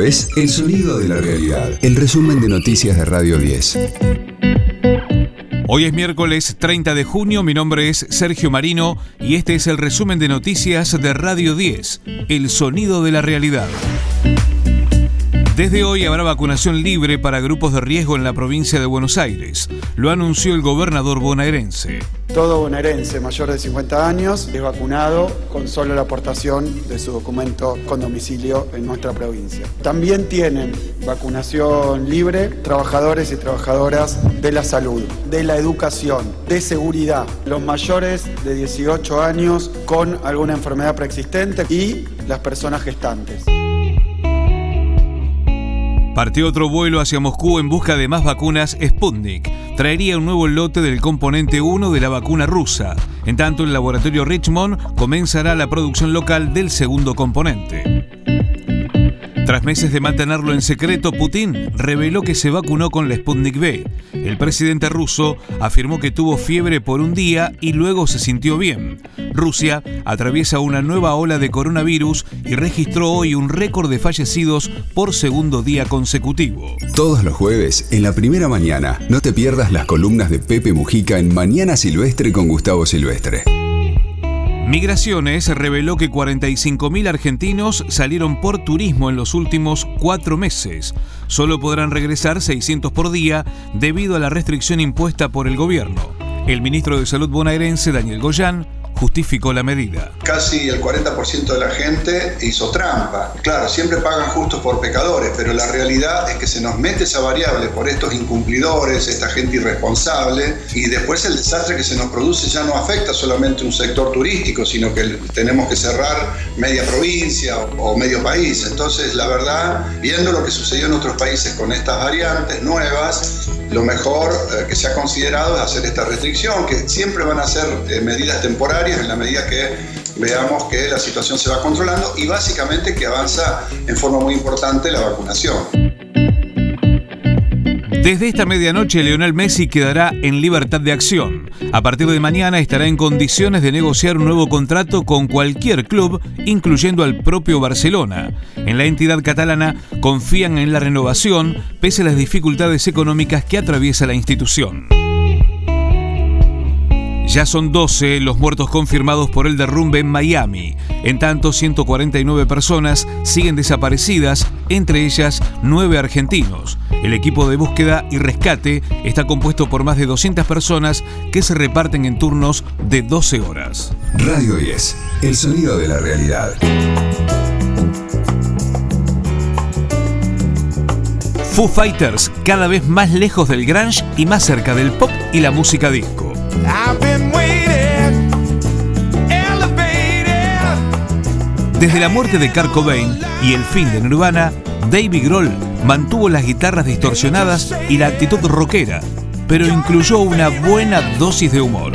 Es El Sonido de la Realidad, el resumen de noticias de Radio 10. Hoy es miércoles 30 de junio, mi nombre es Sergio Marino y este es el resumen de noticias de Radio 10, El Sonido de la Realidad. Desde hoy habrá vacunación libre para grupos de riesgo en la provincia de Buenos Aires. Lo anunció el gobernador bonaerense. Todo bonaerense mayor de 50 años es vacunado con solo la aportación de su documento con domicilio en nuestra provincia. También tienen vacunación libre trabajadores y trabajadoras de la salud, de la educación, de seguridad, los mayores de 18 años con alguna enfermedad preexistente y las personas gestantes. Partió otro vuelo hacia Moscú en busca de más vacunas Sputnik. Traería un nuevo lote del componente 1 de la vacuna rusa. En tanto, el laboratorio Richmond comenzará la producción local del segundo componente. Tras meses de mantenerlo en secreto, Putin reveló que se vacunó con la Sputnik V. El presidente ruso afirmó que tuvo fiebre por un día y luego se sintió bien. Rusia atraviesa una nueva ola de coronavirus y registró hoy un récord de fallecidos por segundo día consecutivo. Todos los jueves, en la primera mañana, no te pierdas las columnas de Pepe Mujica en Mañana Silvestre con Gustavo Silvestre. Migraciones reveló que 45.000 argentinos salieron por turismo en los últimos cuatro meses. Solo podrán regresar 600 por día debido a la restricción impuesta por el gobierno. El ministro de Salud bonaerense, Daniel Goyán, justificó la medida. Casi el 40% de la gente hizo trampa. Claro, siempre pagan justos por pecadores, pero la realidad es que se nos mete esa variable por estos incumplidores, esta gente irresponsable, y después el desastre que se nos produce ya no afecta solamente un sector turístico, sino que tenemos que cerrar media provincia o medio país. Entonces, la verdad, viendo lo que sucedió en otros países con estas variantes nuevas, lo mejor eh, que se ha considerado es hacer esta restricción, que siempre van a ser eh, medidas temporarias en la medida que veamos que la situación se va controlando y básicamente que avanza en forma muy importante la vacunación. Desde esta medianoche, Leonel Messi quedará en libertad de acción. A partir de mañana estará en condiciones de negociar un nuevo contrato con cualquier club, incluyendo al propio Barcelona. En la entidad catalana confían en la renovación, pese a las dificultades económicas que atraviesa la institución. Ya son 12 los muertos confirmados por el derrumbe en Miami. En tanto, 149 personas siguen desaparecidas, entre ellas 9 argentinos. El equipo de búsqueda y rescate está compuesto por más de 200 personas que se reparten en turnos de 12 horas. Radio 10, el sonido de la realidad. Foo Fighters, cada vez más lejos del grunge y más cerca del pop y la música disco. Desde la muerte de Kurt Cobain y el fin de Nirvana, David Grohl mantuvo las guitarras distorsionadas y la actitud rockera, pero incluyó una buena dosis de humor.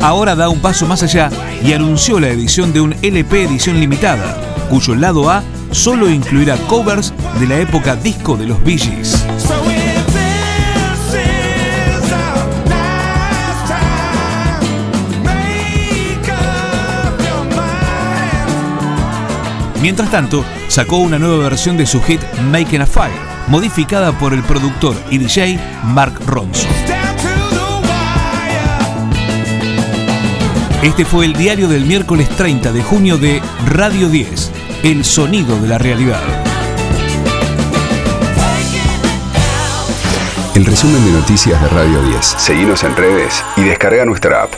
Ahora da un paso más allá y anunció la edición de un LP edición limitada, cuyo lado A solo incluirá covers de la época disco de los Bee Gees. Mientras tanto, sacó una nueva versión de su hit Making a Fire, modificada por el productor y DJ Mark Ronson. Este fue el diario del miércoles 30 de junio de Radio 10, El Sonido de la Realidad. El resumen de noticias de Radio 10. Seguimos en redes y descarga nuestra app.